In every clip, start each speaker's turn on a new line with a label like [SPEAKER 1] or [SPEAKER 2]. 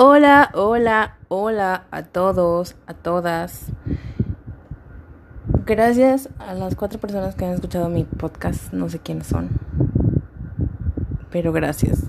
[SPEAKER 1] Hola, hola, hola a todos, a todas. Gracias a las cuatro personas que han escuchado mi podcast. No sé quiénes son, pero gracias.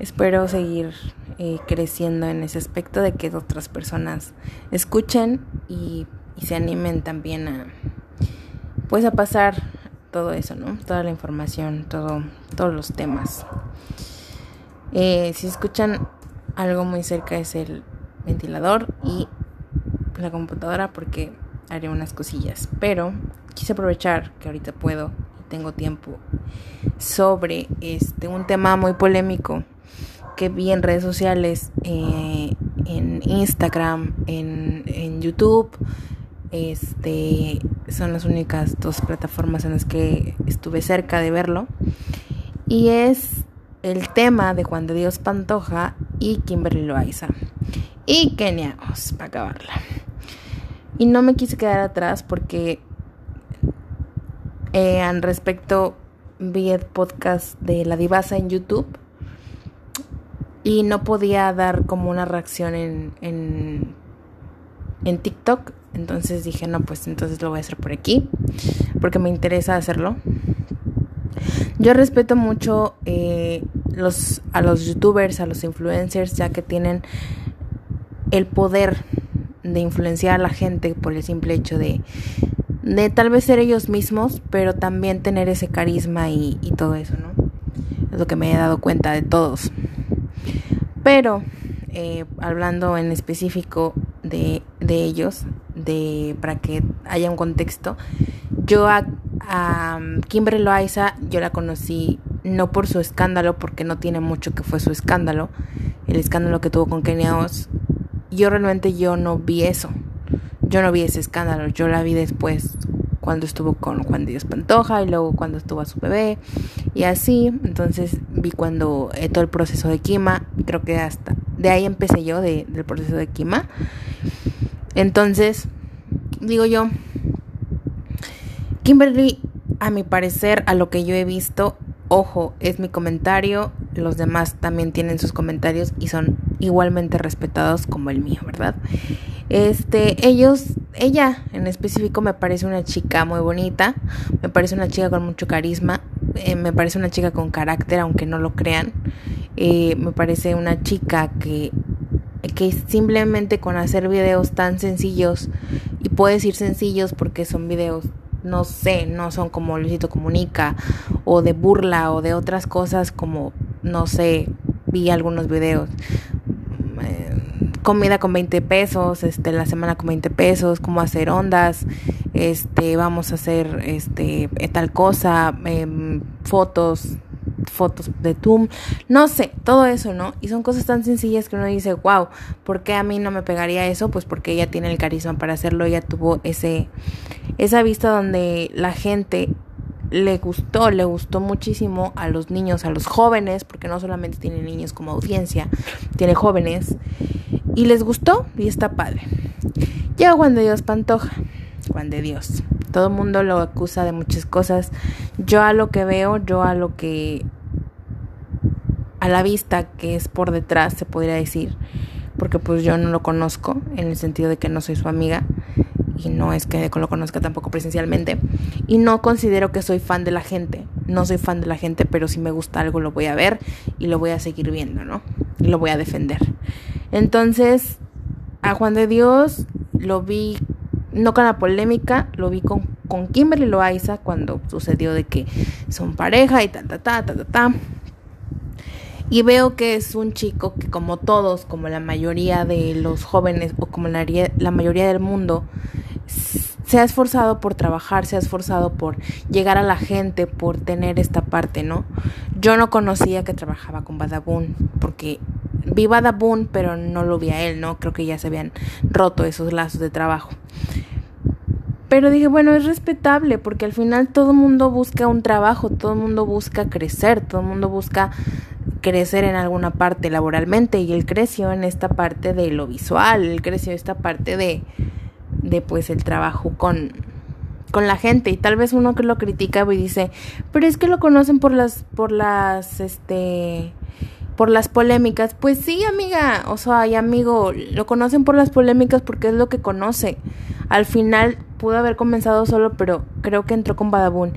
[SPEAKER 1] Espero seguir eh, creciendo en ese aspecto de que otras personas escuchen y, se animen también a, pues a pasar todo eso, ¿no? Toda la información, todo, todos los temas. Eh, si escuchan algo muy cerca es el ventilador y la computadora porque haré unas cosillas. Pero quise aprovechar que ahorita puedo y tengo tiempo sobre este un tema muy polémico que vi en redes sociales, eh, en Instagram, en, en YouTube. Este son las únicas dos plataformas en las que estuve cerca de verlo. Y es el tema de Juan de Dios Pantoja y Kimberly Loaiza. Y Kenia para acabarla. Y no me quise quedar atrás porque eh, al respecto vi el podcast de La Divasa en YouTube y no podía dar como una reacción en, en, en TikTok. Entonces dije, no, pues entonces lo voy a hacer por aquí porque me interesa hacerlo. Yo respeto mucho eh, los, a los youtubers, a los influencers, ya que tienen el poder de influenciar a la gente por el simple hecho de, de tal vez ser ellos mismos, pero también tener ese carisma y, y todo eso, ¿no? Es lo que me he dado cuenta de todos. Pero, eh, hablando en específico de, de ellos, de, para que haya un contexto, yo a, a Kimberly Loaiza yo la conocí no por su escándalo, porque no tiene mucho que fue su escándalo, el escándalo que tuvo con Kenia Oz. Yo realmente yo no vi eso. Yo no vi ese escándalo, yo la vi después cuando estuvo con Juan Dios Pantoja y luego cuando estuvo a su bebé y así, entonces vi cuando eh, todo el proceso de Kima, creo que hasta de ahí empecé yo de, del proceso de Kima. Entonces, digo yo, Kimberly, a mi parecer, a lo que yo he visto, ojo, es mi comentario, los demás también tienen sus comentarios y son igualmente respetados como el mío, ¿verdad? Este, ellos, ella en específico me parece una chica muy bonita, me parece una chica con mucho carisma, eh, me parece una chica con carácter, aunque no lo crean, eh, me parece una chica que que simplemente con hacer videos tan sencillos y puedo decir sencillos porque son videos no sé, no son como Luisito Comunica o de burla o de otras cosas como, no sé, vi algunos videos. Eh, comida con 20 pesos, este, la semana con 20 pesos, cómo hacer ondas, este, vamos a hacer, este, tal cosa, eh, fotos, fotos de Tum, no sé, todo eso, ¿no? Y son cosas tan sencillas que uno dice, wow, ¿por qué a mí no me pegaría eso? Pues porque ella tiene el carisma para hacerlo, ella tuvo ese, esa vista donde la gente le gustó, le gustó muchísimo a los niños, a los jóvenes, porque no solamente tiene niños como audiencia, tiene jóvenes, y les gustó y está padre. Ya Juan de Dios Pantoja, Juan de Dios. Todo el mundo lo acusa de muchas cosas. Yo a lo que veo, yo a lo que a la vista que es por detrás, se podría decir, porque pues yo no lo conozco en el sentido de que no soy su amiga y no es que lo conozca tampoco presencialmente y no considero que soy fan de la gente, no soy fan de la gente, pero si me gusta algo lo voy a ver y lo voy a seguir viendo, ¿no? Y lo voy a defender. Entonces, a Juan de Dios lo vi no con la polémica, lo vi con, con Kimberly Loaiza cuando sucedió de que son pareja y ta, ta, ta, ta, ta, ta. Y veo que es un chico que como todos, como la mayoría de los jóvenes o como la, la mayoría del mundo, se ha esforzado por trabajar, se ha esforzado por llegar a la gente, por tener esta parte, ¿no? Yo no conocía que trabajaba con Badabun, porque vi Badabun, pero no lo vi a él, ¿no? Creo que ya se habían roto esos lazos de trabajo. Pero dije, bueno, es respetable porque al final todo el mundo busca un trabajo, todo el mundo busca crecer, todo el mundo busca crecer en alguna parte laboralmente y él creció en esta parte de lo visual, él creció en esta parte de, de pues el trabajo con, con la gente y tal vez uno que lo critica y dice, pero es que lo conocen por las, por las, este, por las polémicas. Pues sí, amiga, o sea, y amigo, lo conocen por las polémicas porque es lo que conoce. Al final pudo haber comenzado solo, pero creo que entró con Badabun.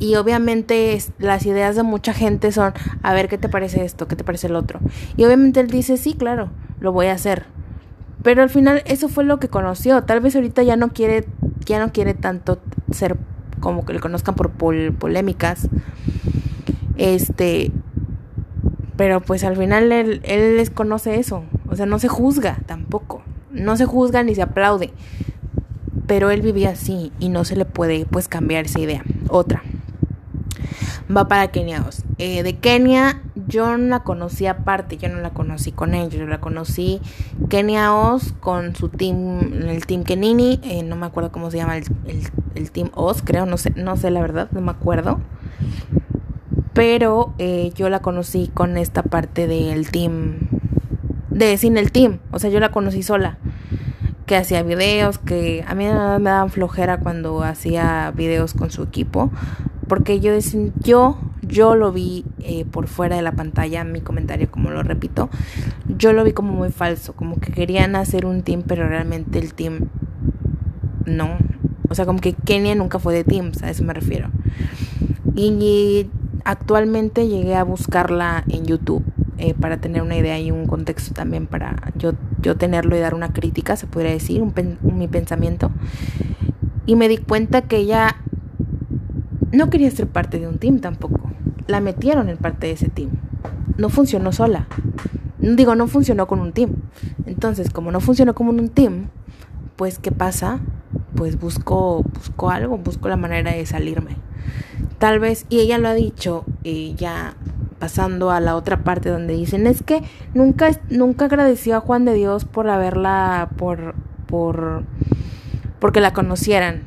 [SPEAKER 1] Y obviamente las ideas de mucha gente son, a ver, ¿qué te parece esto? ¿Qué te parece el otro? Y obviamente él dice, sí, claro, lo voy a hacer. Pero al final eso fue lo que conoció. Tal vez ahorita ya no quiere, ya no quiere tanto ser como que le conozcan por polémicas. Este, pero pues al final él, él les conoce eso. O sea, no se juzga tampoco. No se juzga ni se aplaude. Pero él vivía así y no se le puede pues cambiar esa idea. Otra. Va para Kenia eh, de Kenia yo no la conocí aparte, yo no la conocí con ellos, yo la conocí Kenia Oz con su team, el team Kenini, eh, no me acuerdo cómo se llama el, el, team Oz, creo, no sé, no sé la verdad, no me acuerdo. Pero eh, yo la conocí con esta parte del team, de sin el team, o sea, yo la conocí sola, que hacía videos, que a mí me daban flojera cuando hacía videos con su equipo, porque yo, yo, yo lo vi eh, por fuera de la pantalla, mi comentario, como lo repito, yo lo vi como muy falso, como que querían hacer un team, pero realmente el team no. O sea, como que Kenia nunca fue de teams, a eso me refiero. Y Actualmente llegué a buscarla en YouTube eh, para tener una idea y un contexto también para yo, yo tenerlo y dar una crítica, se podría decir, un mi pensamiento. Y me di cuenta que ella no quería ser parte de un team tampoco. La metieron en parte de ese team. No funcionó sola. Digo, no funcionó con un team. Entonces, como no funcionó como un team, pues ¿qué pasa? Pues busco, busco algo, busco la manera de salirme. Tal vez, y ella lo ha dicho, y ya pasando a la otra parte donde dicen, es que nunca, nunca agradeció a Juan de Dios por haberla, por, por, porque la conocieran.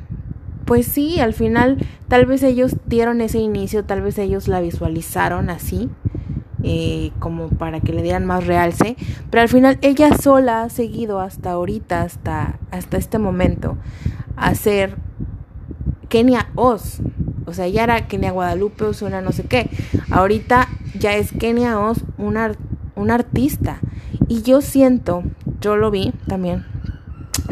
[SPEAKER 1] Pues sí, al final tal vez ellos dieron ese inicio, tal vez ellos la visualizaron así, eh, como para que le dieran más realce, pero al final ella sola ha seguido hasta ahorita, hasta, hasta este momento, a ser Kenia Oz. O sea, ya era Kenia Guadalupe o una no sé qué. Ahorita ya es Kenia Oz, una, un artista. Y yo siento, yo lo vi también,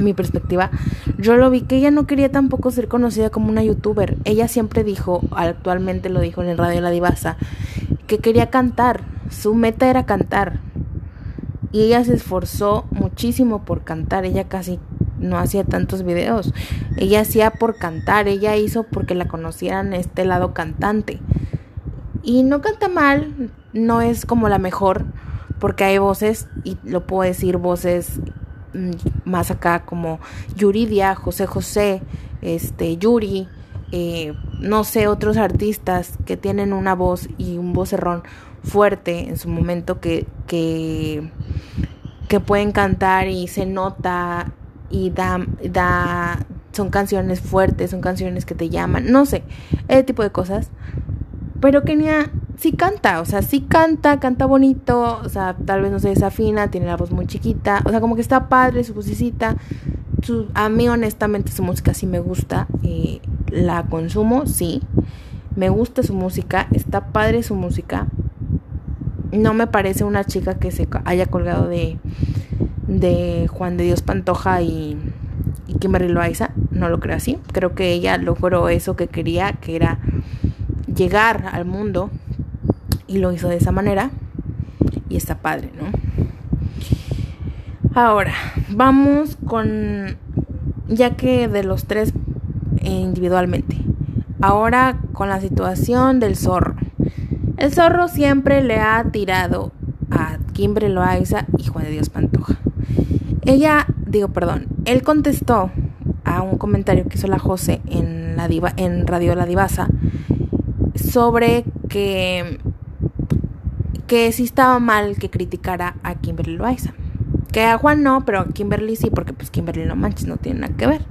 [SPEAKER 1] mi perspectiva, yo lo vi que ella no quería tampoco ser conocida como una youtuber. Ella siempre dijo, actualmente lo dijo en el radio La Divasa, que quería cantar. Su meta era cantar. Y ella se esforzó muchísimo por cantar. Ella casi no hacía tantos videos. Ella hacía por cantar, ella hizo porque la conocieran este lado cantante. Y no canta mal, no es como la mejor, porque hay voces, y lo puedo decir, voces más acá como Yuridia, José José, este, Yuri, eh, no sé, otros artistas que tienen una voz y un vocerrón fuerte en su momento que, que, que pueden cantar y se nota y da, da, son canciones fuertes, son canciones que te llaman, no sé, ese tipo de cosas. Pero Kenia sí canta, o sea, sí canta, canta bonito, o sea, tal vez no se desafina, tiene la voz muy chiquita, o sea, como que está padre su vocecita. Su, a mí honestamente su música sí me gusta, la consumo, sí. Me gusta su música, está padre su música. No me parece una chica que se haya colgado de de Juan de Dios Pantoja y Kimberly Loaiza. No lo creo así. Creo que ella logró eso que quería, que era llegar al mundo y lo hizo de esa manera y está padre, ¿no? Ahora, vamos con, ya que de los tres individualmente, ahora con la situación del zorro. El zorro siempre le ha tirado a Kimberly Loaiza y Juan de Dios Pantoja. Ella, digo, perdón, él contestó a un comentario que hizo la José en, la diva, en Radio La Divasa sobre que, que sí estaba mal que criticara a Kimberly Loaiza. Que a Juan no, pero a Kimberly sí, porque pues Kimberly no manches, no tiene nada que ver.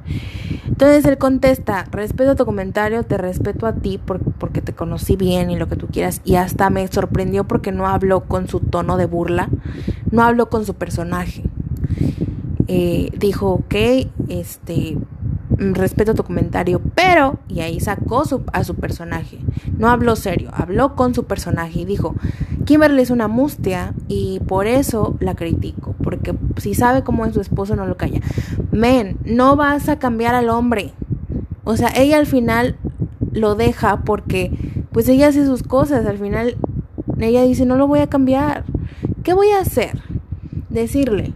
[SPEAKER 1] Entonces él contesta, respeto tu comentario, te respeto a ti porque te conocí bien y lo que tú quieras. Y hasta me sorprendió porque no habló con su tono de burla, no habló con su personaje. Eh, dijo, ok, este, mm, respeto tu comentario, pero, y ahí sacó a su personaje, no habló serio, habló con su personaje y dijo, Kimberly es una mustia y por eso la critico, porque si sabe cómo es su esposo no lo calla. Men, no vas a cambiar al hombre. O sea, ella al final lo deja porque pues ella hace sus cosas, al final ella dice, "No lo voy a cambiar." ¿Qué voy a hacer? Decirle,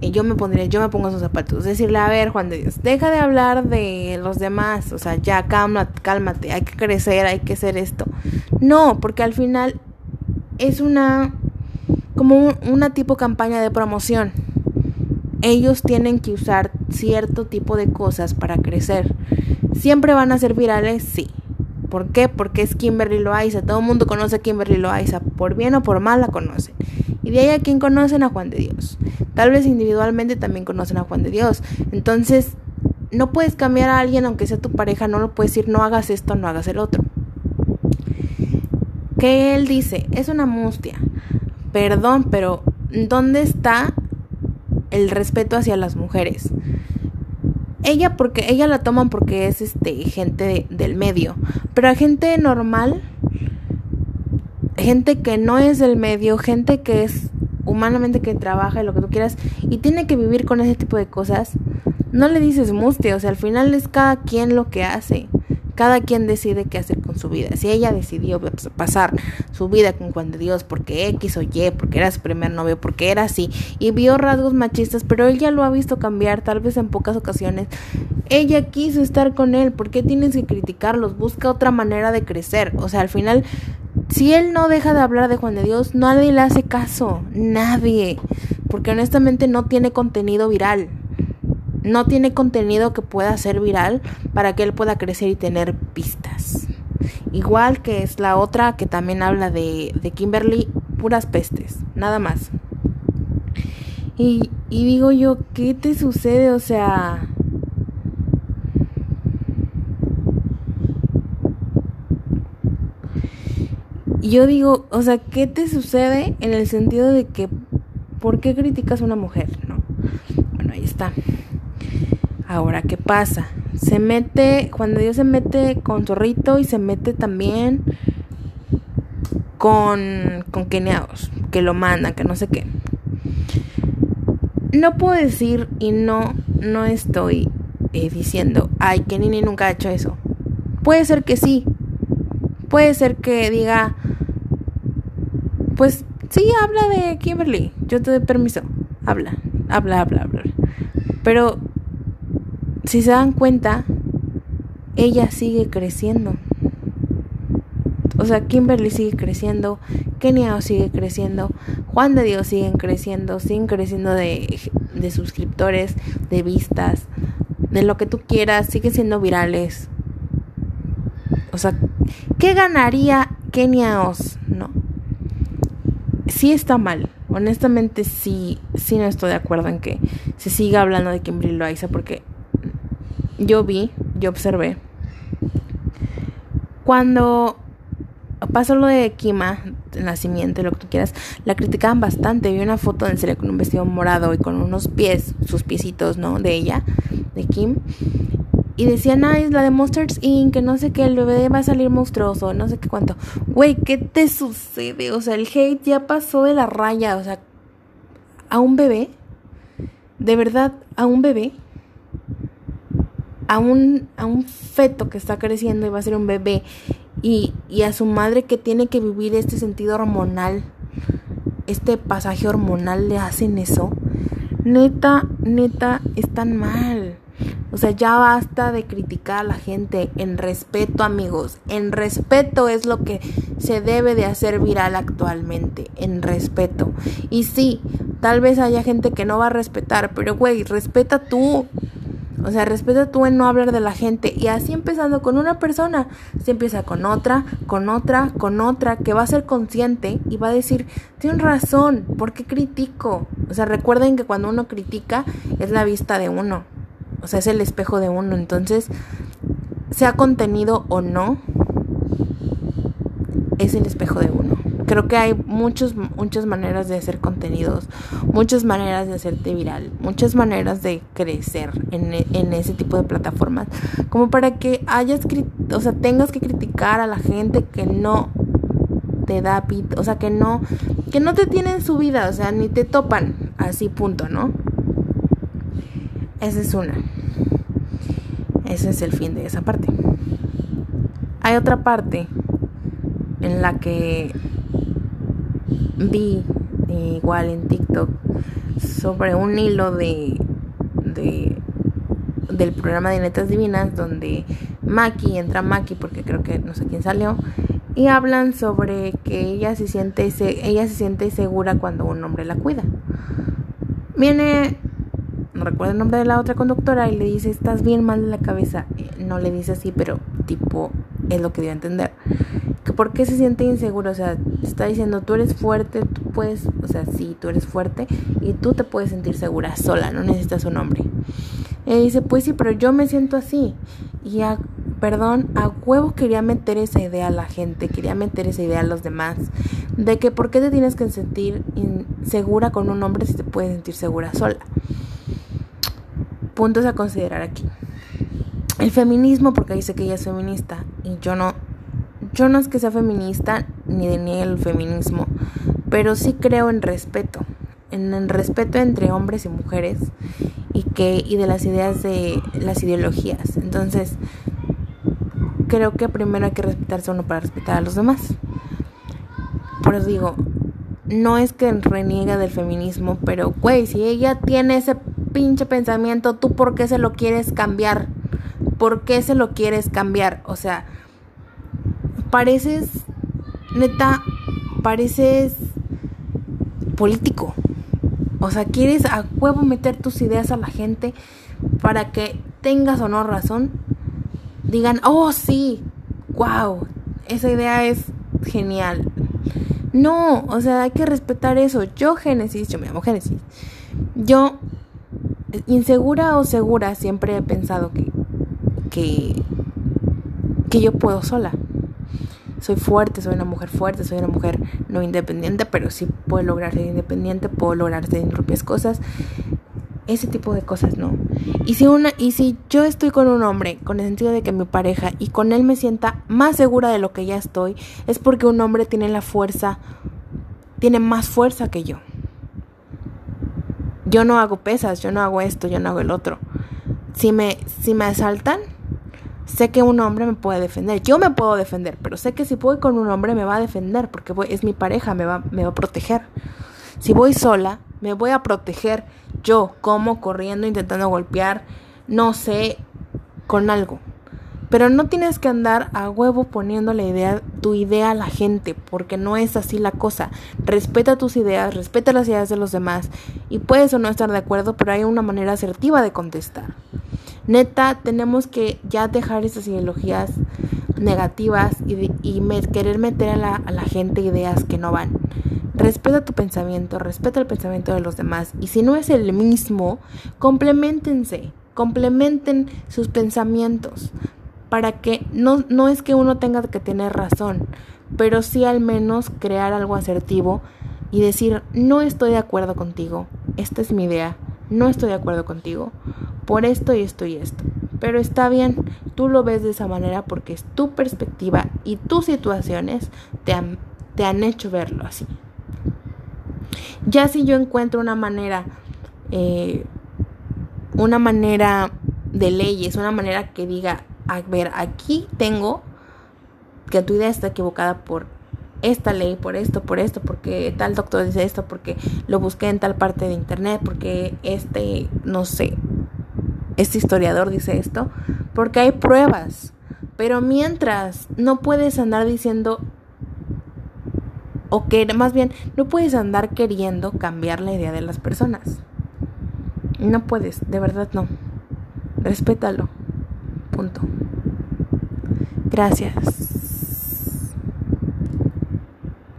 [SPEAKER 1] y yo me pondría, yo me pongo sus zapatos, decirle, a ver, Juan de Dios, deja de hablar de los demás, o sea, ya cálmate, cálmate, hay que crecer, hay que hacer esto. No, porque al final es una, como una tipo campaña de promoción. Ellos tienen que usar cierto tipo de cosas para crecer. ¿Siempre van a ser virales? Sí. ¿Por qué? Porque es Kimberly Loaiza. Todo el mundo conoce a Kimberly Loaiza. Por bien o por mal la conocen. Y de ahí a quien conocen a Juan de Dios. Tal vez individualmente también conocen a Juan de Dios. Entonces, no puedes cambiar a alguien aunque sea tu pareja, no lo puedes decir no hagas esto, no hagas el otro. Que él dice, es una mustia. Perdón, pero ¿dónde está el respeto hacia las mujeres? Ella porque ella la toman porque es este gente del medio, pero a gente normal gente que no es del medio, gente que es humanamente que trabaja y lo que tú quieras y tiene que vivir con ese tipo de cosas, no le dices muste, o sea, al final es cada quien lo que hace. Cada quien decide qué hacer su vida. Si ella decidió pasar su vida con Juan de Dios porque X o Y, porque era su primer novio, porque era así, y vio rasgos machistas, pero él ya lo ha visto cambiar, tal vez en pocas ocasiones. Ella quiso estar con él, ¿por qué tienes que criticarlos? Busca otra manera de crecer. O sea, al final si él no deja de hablar de Juan de Dios, nadie le hace caso, nadie, porque honestamente no tiene contenido viral. No tiene contenido que pueda ser viral para que él pueda crecer y tener pistas. Igual que es la otra que también habla de, de Kimberly, puras pestes, nada más. Y, y digo yo, ¿qué te sucede? O sea, yo digo, o sea, ¿qué te sucede en el sentido de que, ¿por qué criticas a una mujer? No. Bueno, ahí está. Ahora, ¿qué pasa? Se mete, cuando Dios se mete con Zorrito y se mete también con, con Keneados, que lo mandan, que no sé qué. No puedo decir y no, no estoy eh, diciendo, ay, que Nini nunca ha hecho eso. Puede ser que sí. Puede ser que diga, pues sí, habla de Kimberly. Yo te doy permiso. Habla, habla, habla, habla. Pero si se dan cuenta, ella sigue creciendo. O sea, Kimberly sigue creciendo, Keniao sigue creciendo, Juan de Dios siguen creciendo, siguen creciendo de, de suscriptores, de vistas, de lo que tú quieras, siguen siendo virales. O sea, ¿qué ganaría Keniaos, no? sí está mal. Honestamente sí, sí no estoy de acuerdo en que se siga hablando de Kimberly Loaiza porque yo vi, yo observé. Cuando pasó lo de Kima, el nacimiento, lo que tú quieras, la criticaban bastante. Vi una foto en serie con un vestido morado y con unos pies, sus piecitos, ¿no? De ella, de Kim y decían, ah, es la de Monsters Inc., que no sé qué, el bebé va a salir monstruoso, no sé qué cuánto. Güey, ¿qué te sucede? O sea, el hate ya pasó de la raya, o sea, a un bebé, de verdad, a un bebé, a un, a un feto que está creciendo y va a ser un bebé, y, y a su madre que tiene que vivir este sentido hormonal, este pasaje hormonal, le hacen eso. Neta, neta, están mal. O sea, ya basta de criticar a la gente en respeto, amigos. En respeto es lo que se debe de hacer viral actualmente. En respeto. Y sí, tal vez haya gente que no va a respetar, pero güey, respeta tú. O sea, respeta tú en no hablar de la gente. Y así empezando con una persona, se empieza con otra, con otra, con otra, que va a ser consciente y va a decir, tienen razón, ¿por qué critico? O sea, recuerden que cuando uno critica es la vista de uno o sea, es el espejo de uno. Entonces, sea contenido o no, es el espejo de uno. Creo que hay muchos, muchas maneras de hacer contenidos, muchas maneras de hacerte viral, muchas maneras de crecer en, en ese tipo de plataformas, como para que hayas, o sea, tengas que criticar a la gente que no te da pit, o sea, que no, que no te tienen su vida, o sea, ni te topan, así punto, ¿no? Esa es una. Ese es el fin de esa parte. Hay otra parte en la que vi igual en TikTok sobre un hilo de, de del programa de Netas Divinas donde Maki entra Maki porque creo que no sé quién salió y hablan sobre que ella se siente ella se siente segura cuando un hombre la cuida. Viene no recuerdo el nombre de la otra conductora y le dice, "Estás bien mal de la cabeza." Eh, no le dice así, pero tipo es lo que dio a entender. Por qué se siente inseguro, o sea, está diciendo, "Tú eres fuerte, tú puedes, o sea, sí, tú eres fuerte y tú te puedes sentir segura sola, no necesitas un hombre." Y dice, "Pues sí, pero yo me siento así." Y a perdón, a huevo quería meter esa idea a la gente, quería meter esa idea a los demás, de que por qué te tienes que sentir insegura con un hombre si te puedes sentir segura sola. Puntos a considerar aquí. El feminismo, porque dice que ella es feminista, y yo no, yo no es que sea feminista ni de ni el feminismo, pero sí creo en respeto, en el respeto entre hombres y mujeres y que y de las ideas de las ideologías. Entonces, creo que primero hay que respetarse uno para respetar a los demás. Por eso digo, no es que reniega del feminismo, pero güey, si ella tiene ese pinche pensamiento, ¿tú por qué se lo quieres cambiar? ¿Por qué se lo quieres cambiar? O sea, pareces, neta, pareces político. O sea, quieres a huevo meter tus ideas a la gente para que tengas o no razón digan, oh sí, wow, esa idea es genial. No, o sea, hay que respetar eso. Yo, Génesis, yo me llamo Génesis. Yo, insegura o segura, siempre he pensado que, que, que yo puedo sola. Soy fuerte, soy una mujer fuerte, soy una mujer no independiente, pero sí puedo lograr ser independiente, puedo lograr hacer mis propias cosas ese tipo de cosas no. Y si una y si yo estoy con un hombre con el sentido de que mi pareja y con él me sienta más segura de lo que ya estoy, es porque un hombre tiene la fuerza tiene más fuerza que yo. Yo no hago pesas, yo no hago esto, yo no hago el otro. Si me si me asaltan, sé que un hombre me puede defender. Yo me puedo defender, pero sé que si voy con un hombre me va a defender porque es mi pareja, me va me va a proteger. Si voy sola, me voy a proteger yo, como corriendo, intentando golpear, no sé, con algo. Pero no tienes que andar a huevo poniendo la idea, tu idea a la gente, porque no es así la cosa. Respeta tus ideas, respeta las ideas de los demás y puedes o no estar de acuerdo, pero hay una manera asertiva de contestar. Neta, tenemos que ya dejar esas ideologías negativas y, querer meter a la, a la gente ideas que no van. Respeta tu pensamiento, respeta el pensamiento de los demás y si no es el mismo, complementense, complementen sus pensamientos para que no, no es que uno tenga que tener razón, pero sí al menos crear algo asertivo y decir, no estoy de acuerdo contigo, esta es mi idea, no estoy de acuerdo contigo, por esto y esto y esto. Pero está bien, tú lo ves de esa manera porque es tu perspectiva y tus situaciones te han, te han hecho verlo así. Ya si yo encuentro una manera, eh, una manera de leyes, una manera que diga, a ver, aquí tengo que tu idea está equivocada por esta ley, por esto, por esto, porque tal doctor dice esto, porque lo busqué en tal parte de internet, porque este, no sé, este historiador dice esto, porque hay pruebas. Pero mientras no puedes andar diciendo o que más bien no puedes andar queriendo cambiar la idea de las personas. No puedes, de verdad no. Respétalo. Punto. Gracias.